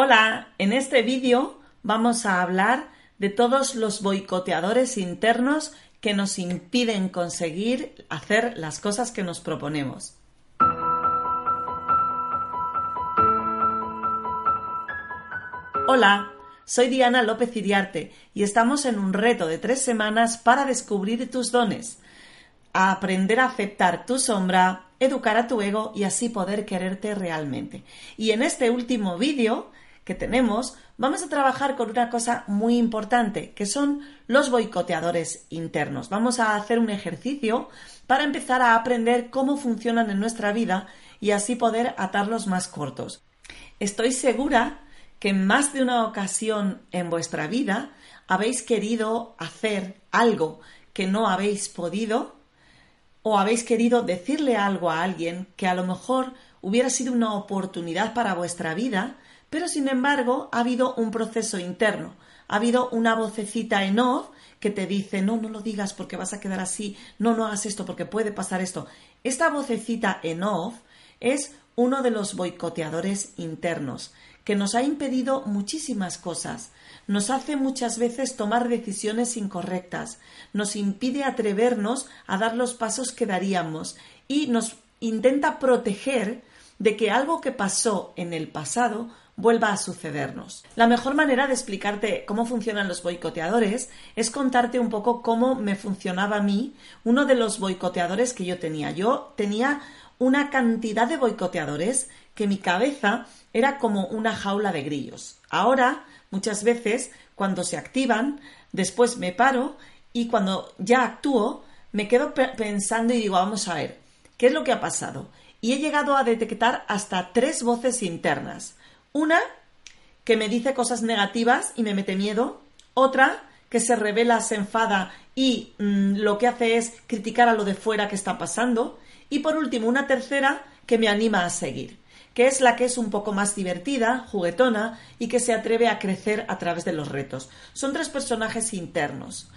Hola, en este vídeo vamos a hablar de todos los boicoteadores internos que nos impiden conseguir hacer las cosas que nos proponemos. Hola, soy Diana López Iriarte y estamos en un reto de tres semanas para descubrir tus dones, aprender a aceptar tu sombra, educar a tu ego y así poder quererte realmente. Y en este último vídeo que tenemos, vamos a trabajar con una cosa muy importante, que son los boicoteadores internos. Vamos a hacer un ejercicio para empezar a aprender cómo funcionan en nuestra vida y así poder atarlos más cortos. Estoy segura que en más de una ocasión en vuestra vida habéis querido hacer algo que no habéis podido o habéis querido decirle algo a alguien que a lo mejor hubiera sido una oportunidad para vuestra vida, pero sin embargo ha habido un proceso interno, ha habido una vocecita en off que te dice no, no lo digas porque vas a quedar así, no, no hagas esto porque puede pasar esto. Esta vocecita en off es uno de los boicoteadores internos que nos ha impedido muchísimas cosas, nos hace muchas veces tomar decisiones incorrectas, nos impide atrevernos a dar los pasos que daríamos y nos intenta proteger de que algo que pasó en el pasado vuelva a sucedernos. La mejor manera de explicarte cómo funcionan los boicoteadores es contarte un poco cómo me funcionaba a mí uno de los boicoteadores que yo tenía. Yo tenía una cantidad de boicoteadores que mi cabeza era como una jaula de grillos. Ahora, muchas veces, cuando se activan, después me paro y cuando ya actúo, me quedo pensando y digo, vamos a ver, ¿qué es lo que ha pasado? Y he llegado a detectar hasta tres voces internas. Una que me dice cosas negativas y me mete miedo. Otra que se revela, se enfada y mm, lo que hace es criticar a lo de fuera que está pasando. Y por último, una tercera que me anima a seguir que es la que es un poco más divertida, juguetona y que se atreve a crecer a través de los retos. Son tres personajes internos.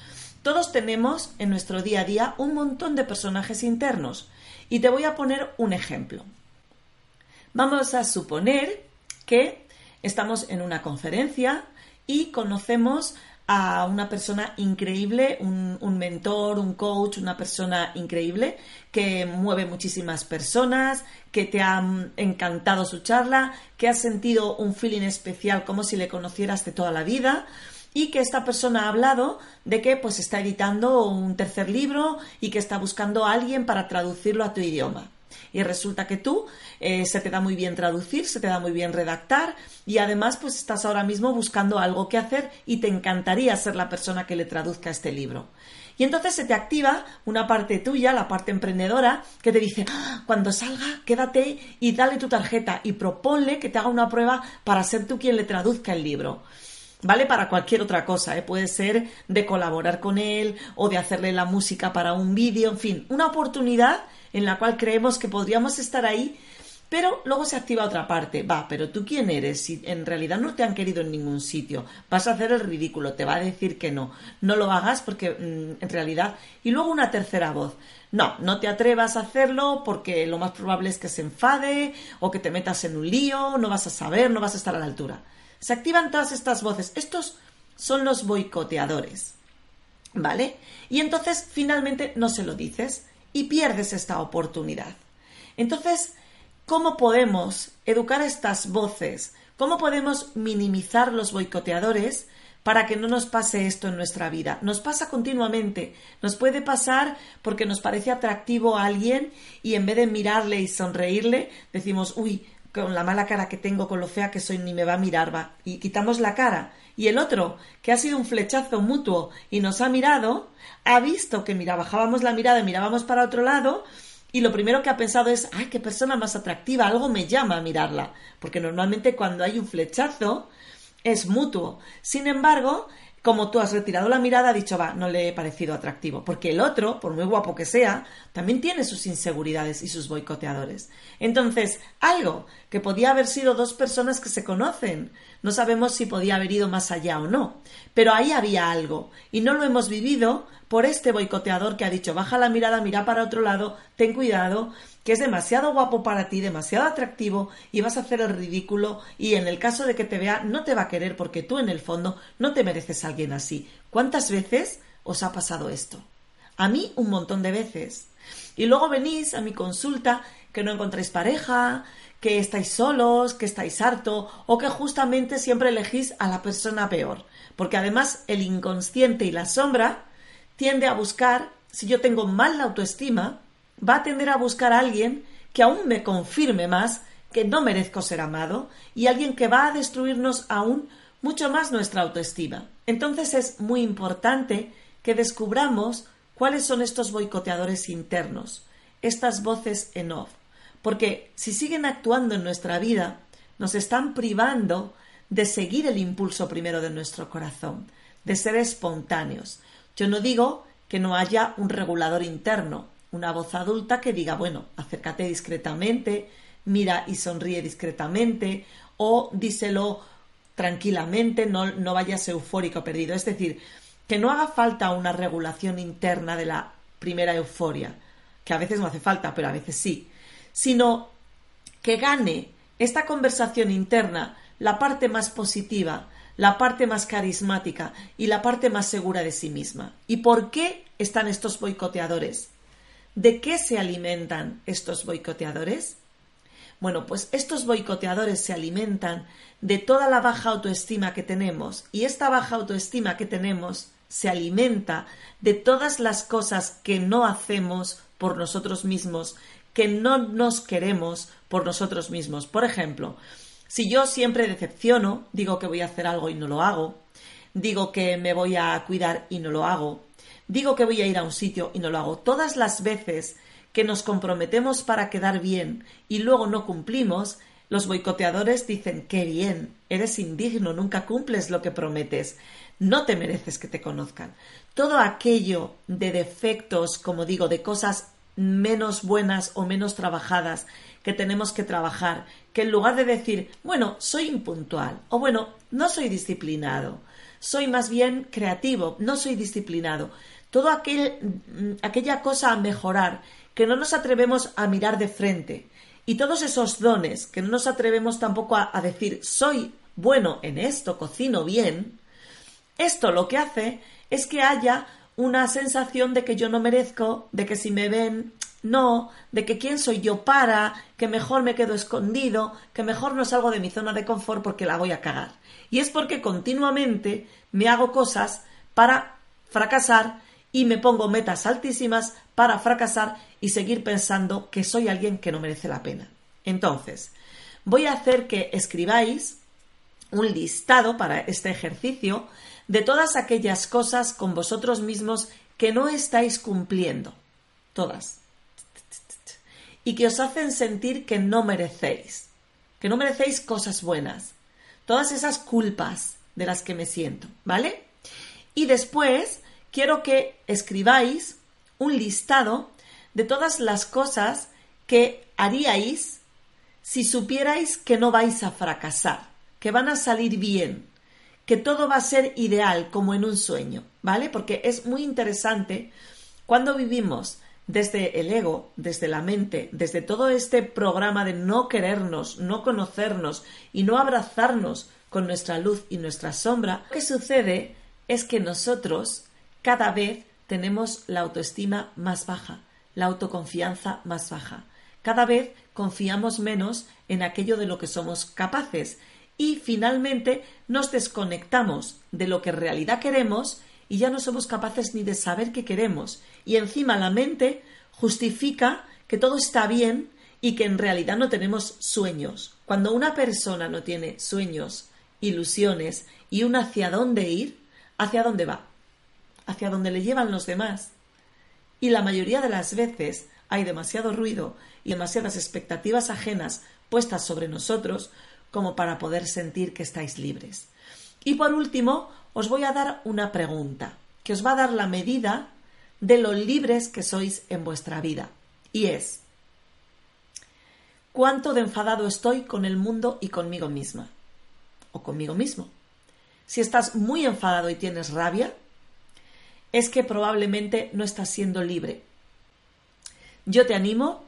Todos tenemos en nuestro día a día un montón de personajes internos y te voy a poner un ejemplo. Vamos a suponer que estamos en una conferencia y conocemos a una persona increíble, un, mentor, un coach, una persona increíble que mueve muchísimas personas, que te ha encantado su charla, que has sentido un feeling especial como si le conocieras de toda la vida y que esta persona ha hablado de que pues está editando un tercer libro y que está buscando a alguien para traducirlo a tu idioma. Y resulta que tú eh, se te da muy bien traducir, se te da muy bien redactar y además pues estás ahora mismo buscando algo que hacer y te encantaría ser la persona que le traduzca este libro. Y entonces se te activa una parte tuya, la parte emprendedora, que te dice, ah, cuando salga, quédate y dale tu tarjeta y proponle que te haga una prueba para ser tú quien le traduzca el libro. Vale para cualquier otra cosa, ¿eh? puede ser de colaborar con él o de hacerle la música para un vídeo, en fin, una oportunidad en la cual creemos que podríamos estar ahí, pero luego se activa otra parte. Va, pero tú quién eres si en realidad no te han querido en ningún sitio. Vas a hacer el ridículo, te va a decir que no. No lo hagas porque mm, en realidad. Y luego una tercera voz. No, no te atrevas a hacerlo porque lo más probable es que se enfade o que te metas en un lío, no vas a saber, no vas a estar a la altura. Se activan todas estas voces. Estos son los boicoteadores. ¿Vale? Y entonces finalmente no se lo dices y pierdes esta oportunidad. Entonces, ¿cómo podemos educar estas voces? ¿Cómo podemos minimizar los boicoteadores para que no nos pase esto en nuestra vida? Nos pasa continuamente. Nos puede pasar porque nos parece atractivo a alguien y en vez de mirarle y sonreírle, decimos, uy, con la mala cara que tengo, con lo fea que soy, ni me va a mirar, va. Y quitamos la cara. Y el otro, que ha sido un flechazo mutuo y nos ha mirado, ha visto que mira, bajábamos la mirada y mirábamos para otro lado, y lo primero que ha pensado es, ay, qué persona más atractiva, algo me llama a mirarla. Porque normalmente cuando hay un flechazo es mutuo. Sin embargo, como tú has retirado la mirada, ha dicho, va, no le he parecido atractivo. Porque el otro, por muy guapo que sea, también tiene sus inseguridades y sus boicoteadores. Entonces, algo que podía haber sido dos personas que se conocen, no sabemos si podía haber ido más allá o no. Pero ahí había algo. Y no lo hemos vivido por este boicoteador que ha dicho, baja la mirada, mira para otro lado, ten cuidado, que es demasiado guapo para ti, demasiado atractivo y vas a hacer el ridículo y en el caso de que te vea no te va a querer porque tú en el fondo no te mereces a alguien así. ¿Cuántas veces os ha pasado esto? A mí un montón de veces. Y luego venís a mi consulta que no encontráis pareja, que estáis solos, que estáis harto o que justamente siempre elegís a la persona peor. Porque además el inconsciente y la sombra tiende a buscar, si yo tengo mal la autoestima, va a tender a buscar a alguien que aún me confirme más que no merezco ser amado y alguien que va a destruirnos aún mucho más nuestra autoestima. Entonces es muy importante que descubramos cuáles son estos boicoteadores internos, estas voces en off, porque si siguen actuando en nuestra vida, nos están privando de seguir el impulso primero de nuestro corazón, de ser espontáneos. Yo no digo que no haya un regulador interno, una voz adulta que diga, bueno, acércate discretamente, mira y sonríe discretamente, o díselo tranquilamente, no, no vayas eufórico perdido. Es decir, que no haga falta una regulación interna de la primera euforia, que a veces no hace falta, pero a veces sí, sino que gane esta conversación interna la parte más positiva, la parte más carismática y la parte más segura de sí misma. ¿Y por qué están estos boicoteadores? ¿De qué se alimentan estos boicoteadores? Bueno, pues estos boicoteadores se alimentan de toda la baja autoestima que tenemos y esta baja autoestima que tenemos se alimenta de todas las cosas que no hacemos por nosotros mismos, que no nos queremos por nosotros mismos. Por ejemplo, si yo siempre decepciono, digo que voy a hacer algo y no lo hago, digo que me voy a cuidar y no lo hago, digo que voy a ir a un sitio y no lo hago. Todas las veces que nos comprometemos para quedar bien y luego no cumplimos, los boicoteadores dicen, qué bien, eres indigno, nunca cumples lo que prometes, no te mereces que te conozcan. Todo aquello de defectos, como digo, de cosas menos buenas o menos trabajadas que tenemos que trabajar, que en lugar de decir, bueno, soy impuntual o bueno, no soy disciplinado, soy más bien creativo, no soy disciplinado, todo aquel, mm, aquella cosa a mejorar que no nos atrevemos a mirar de frente y todos esos dones que no nos atrevemos tampoco a, a decir soy bueno en esto, cocino bien, esto lo que hace es que haya una sensación de que yo no merezco, de que si me ven no, de que quién soy yo para, que mejor me quedo escondido, que mejor no salgo de mi zona de confort porque la voy a cagar. Y es porque continuamente me hago cosas para fracasar y me pongo metas altísimas para fracasar y seguir pensando que soy alguien que no merece la pena. Entonces, voy a hacer que escribáis un listado para este ejercicio de todas aquellas cosas con vosotros mismos que no estáis cumpliendo. Todas. Y que os hacen sentir que no merecéis. Que no merecéis cosas buenas. Todas esas culpas de las que me siento. ¿Vale? Y después quiero que escribáis un listado de todas las cosas que haríais si supierais que no vais a fracasar, que van a salir bien, que todo va a ser ideal como en un sueño, ¿vale? Porque es muy interesante cuando vivimos desde el ego, desde la mente, desde todo este programa de no querernos, no conocernos y no abrazarnos con nuestra luz y nuestra sombra, lo que sucede es que nosotros cada vez tenemos la autoestima más baja, la autoconfianza más baja. Cada vez confiamos menos en aquello de lo que somos capaces y finalmente nos desconectamos de lo que en realidad queremos y ya no somos capaces ni de saber qué queremos. Y encima la mente justifica que todo está bien y que en realidad no tenemos sueños. Cuando una persona no tiene sueños, ilusiones y un hacia dónde ir, ¿hacia dónde va? hacia donde le llevan los demás. Y la mayoría de las veces hay demasiado ruido y demasiadas expectativas ajenas puestas sobre nosotros como para poder sentir que estáis libres. Y por último, os voy a dar una pregunta que os va a dar la medida de lo libres que sois en vuestra vida. Y es, ¿cuánto de enfadado estoy con el mundo y conmigo misma? O conmigo mismo. Si estás muy enfadado y tienes rabia, es que probablemente no estás siendo libre. Yo te animo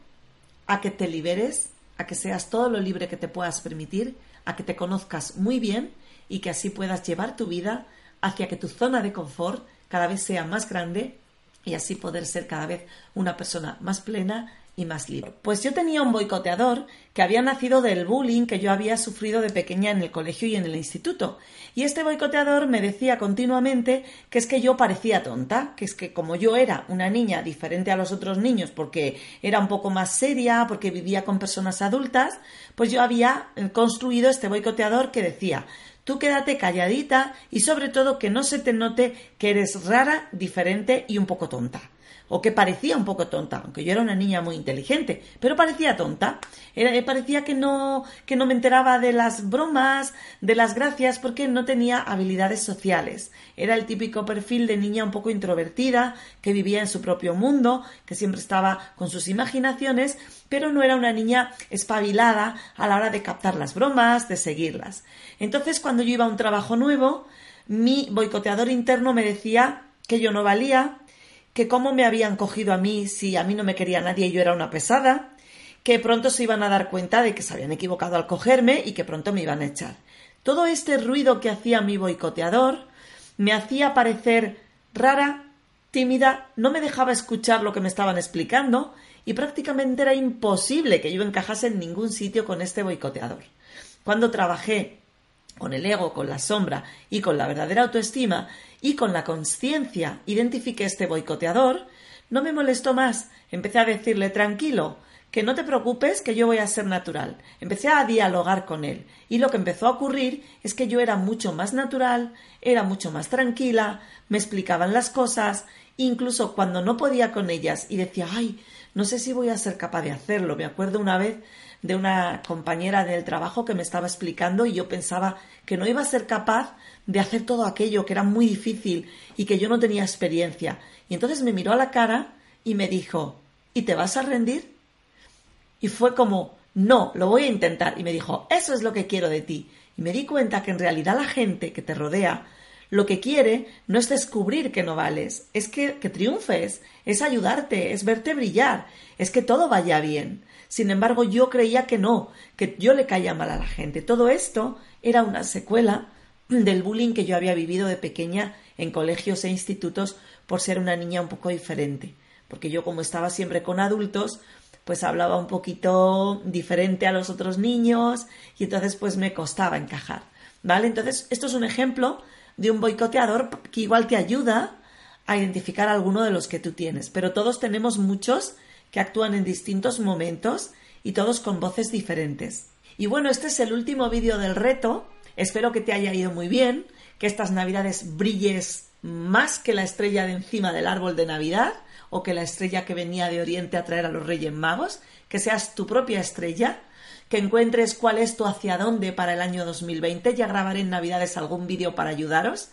a que te liberes, a que seas todo lo libre que te puedas permitir, a que te conozcas muy bien y que así puedas llevar tu vida hacia que tu zona de confort cada vez sea más grande y así poder ser cada vez una persona más plena y más libre. Pues yo tenía un boicoteador que había nacido del bullying que yo había sufrido de pequeña en el colegio y en el instituto. Y este boicoteador me decía continuamente que es que yo parecía tonta, que es que como yo era una niña diferente a los otros niños porque era un poco más seria, porque vivía con personas adultas, pues yo había eh, construido este boicoteador que decía Tú quédate calladita y sobre todo que no se te note que eres rara, diferente y un poco tonta o que parecía un poco tonta, aunque yo era una niña muy inteligente, pero parecía tonta. Eh, parecía que no, que no me enteraba de las bromas, de las gracias, porque no tenía habilidades sociales. Era el típico perfil de niña un poco introvertida, que vivía en su propio mundo, que siempre estaba con sus imaginaciones, pero no era una niña espabilada a la hora de captar las bromas, de seguirlas. Entonces, cuando yo iba a un trabajo nuevo, mi boicoteador interno me decía que yo no valía, que cómo me habían cogido a mí si a mí no me quería nadie y yo era una pesada, que pronto se iban a dar cuenta de que se habían equivocado al cogerme y que pronto me iban a echar. Todo este ruido que hacía mi boicoteador me hacía parecer rara, tímida, no me dejaba escuchar lo que me estaban explicando y prácticamente era imposible que yo encajase en ningún sitio con este boicoteador. Cuando trabajé con el ego, con la sombra y con la verdadera autoestima y con la conciencia identifiqué este boicoteador, no me molestó más. Empecé a decirle tranquilo, que no te preocupes, que yo voy a ser natural. Empecé a dialogar con él y lo que empezó a ocurrir es que yo era mucho más natural, era mucho más tranquila, me explicaban las cosas, incluso cuando no podía con ellas y decía, ay, no sé si voy a ser capaz de hacerlo. Me acuerdo una vez de una compañera del trabajo que me estaba explicando y yo pensaba que no iba a ser capaz de hacer todo aquello, que era muy difícil y que yo no tenía experiencia. Y entonces me miró a la cara y me dijo, ¿y te vas a rendir? Y fue como, no, lo voy a intentar. Y me dijo, eso es lo que quiero de ti. Y me di cuenta que en realidad la gente que te rodea lo que quiere no es descubrir que no vales, es que, que triunfes, es ayudarte, es verte brillar, es que todo vaya bien. Sin embargo, yo creía que no, que yo le caía mal a la gente. Todo esto era una secuela del bullying que yo había vivido de pequeña en colegios e institutos por ser una niña un poco diferente. Porque yo, como estaba siempre con adultos, pues hablaba un poquito diferente a los otros niños y entonces pues me costaba encajar. ¿Vale? Entonces, esto es un ejemplo de un boicoteador que igual te ayuda a identificar alguno de los que tú tienes. Pero todos tenemos muchos que actúan en distintos momentos y todos con voces diferentes. Y bueno, este es el último vídeo del reto. Espero que te haya ido muy bien, que estas navidades brilles más que la estrella de encima del árbol de Navidad o que la estrella que venía de Oriente a traer a los Reyes Magos, que seas tu propia estrella, que encuentres cuál es tu hacia dónde para el año 2020. Ya grabaré en Navidades algún vídeo para ayudaros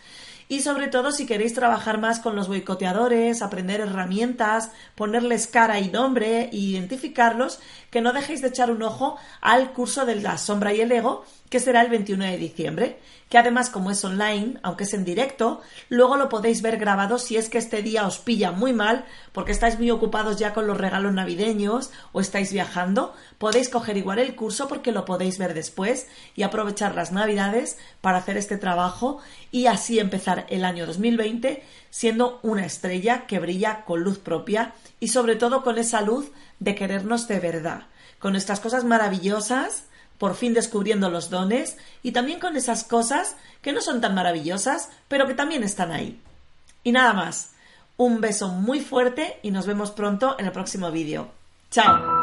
y sobre todo si queréis trabajar más con los boicoteadores, aprender herramientas, ponerles cara y nombre e identificarlos, que no dejéis de echar un ojo al curso de la sombra y el ego, que será el 21 de diciembre, que además como es online, aunque es en directo, luego lo podéis ver grabado si es que este día os pilla muy mal, porque estáis muy ocupados ya con los regalos navideños o estáis viajando, podéis coger igual el curso porque lo podéis ver después y aprovechar las navidades para hacer este trabajo y así empezar el año 2020 siendo una estrella que brilla con luz propia y sobre todo con esa luz de querernos de verdad, con nuestras cosas maravillosas, por fin descubriendo los dones y también con esas cosas que no son tan maravillosas, pero que también están ahí. Y nada más. Un beso muy fuerte y nos vemos pronto en el próximo vídeo. ¡Chao!